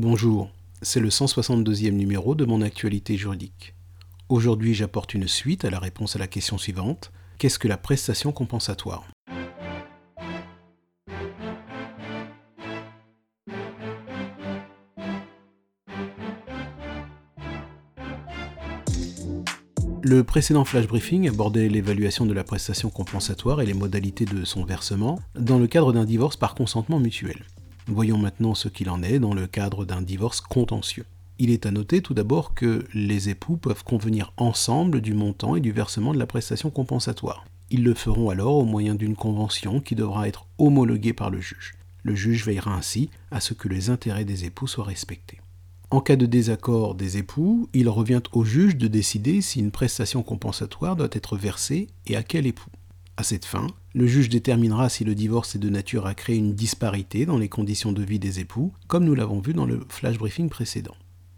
Bonjour, c'est le 162e numéro de mon actualité juridique. Aujourd'hui, j'apporte une suite à la réponse à la question suivante. Qu'est-ce que la prestation compensatoire? Le précédent flash briefing abordait l'évaluation de la prestation compensatoire et les modalités de son versement dans le cadre d'un divorce par consentement mutuel. Voyons maintenant ce qu'il en est dans le cadre d'un divorce contentieux. Il est à noter tout d'abord que les époux peuvent convenir ensemble du montant et du versement de la prestation compensatoire. Ils le feront alors au moyen d'une convention qui devra être homologuée par le juge. Le juge veillera ainsi à ce que les intérêts des époux soient respectés. En cas de désaccord des époux, il revient au juge de décider si une prestation compensatoire doit être versée et à quel époux. À cette fin, le juge déterminera si le divorce est de nature à créer une disparité dans les conditions de vie des époux, comme nous l'avons vu dans le flash briefing précédent.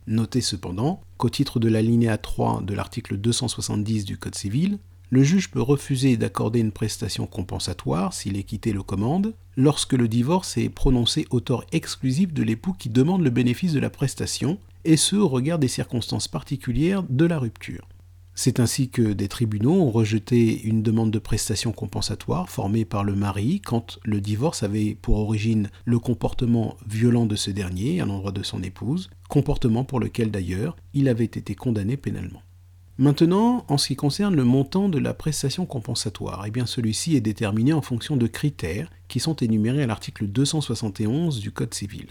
Notez cependant qu'au titre de l'alinéa 3 de l'article 270 du Code civil, le juge peut refuser d'accorder une prestation compensatoire si l'équité le commande, lorsque le divorce est prononcé au tort exclusif de l'époux qui demande le bénéfice de la prestation, et ce au regard des circonstances particulières de la rupture. C'est ainsi que des tribunaux ont rejeté une demande de prestation compensatoire formée par le mari quand le divorce avait pour origine le comportement violent de ce dernier à l'endroit de son épouse, comportement pour lequel d'ailleurs il avait été condamné pénalement. Maintenant, en ce qui concerne le montant de la prestation compensatoire, eh celui-ci est déterminé en fonction de critères qui sont énumérés à l'article 271 du Code civil.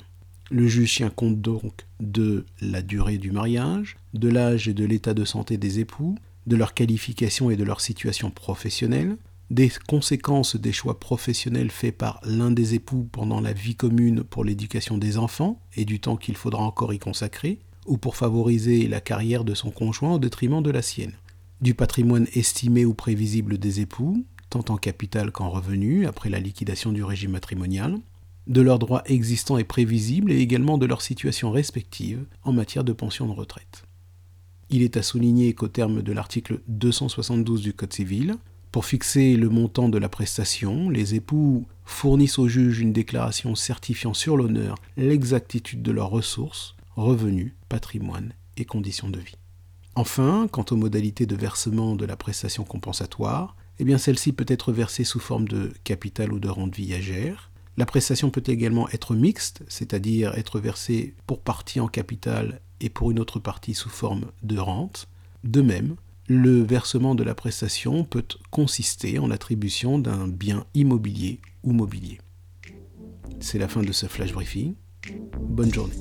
Le juge tient compte donc de la durée du mariage, de l'âge et de l'état de santé des époux, de leur qualification et de leur situation professionnelle, des conséquences des choix professionnels faits par l'un des époux pendant la vie commune pour l'éducation des enfants et du temps qu'il faudra encore y consacrer, ou pour favoriser la carrière de son conjoint au détriment de la sienne. Du patrimoine estimé ou prévisible des époux, tant en capital qu'en revenu, après la liquidation du régime matrimonial, de leurs droits existants et prévisibles et également de leur situation respective en matière de pension de retraite. Il est à souligner qu'au terme de l'article 272 du Code civil, pour fixer le montant de la prestation, les époux fournissent au juge une déclaration certifiant sur l'honneur l'exactitude de leurs ressources, revenus, patrimoine et conditions de vie. Enfin, quant aux modalités de versement de la prestation compensatoire, eh bien celle-ci peut être versée sous forme de capital ou de rente viagère. La prestation peut également être mixte, c'est-à-dire être versée pour partie en capital et pour une autre partie sous forme de rente. De même, le versement de la prestation peut consister en l'attribution d'un bien immobilier ou mobilier. C'est la fin de ce flash briefing. Bonne journée.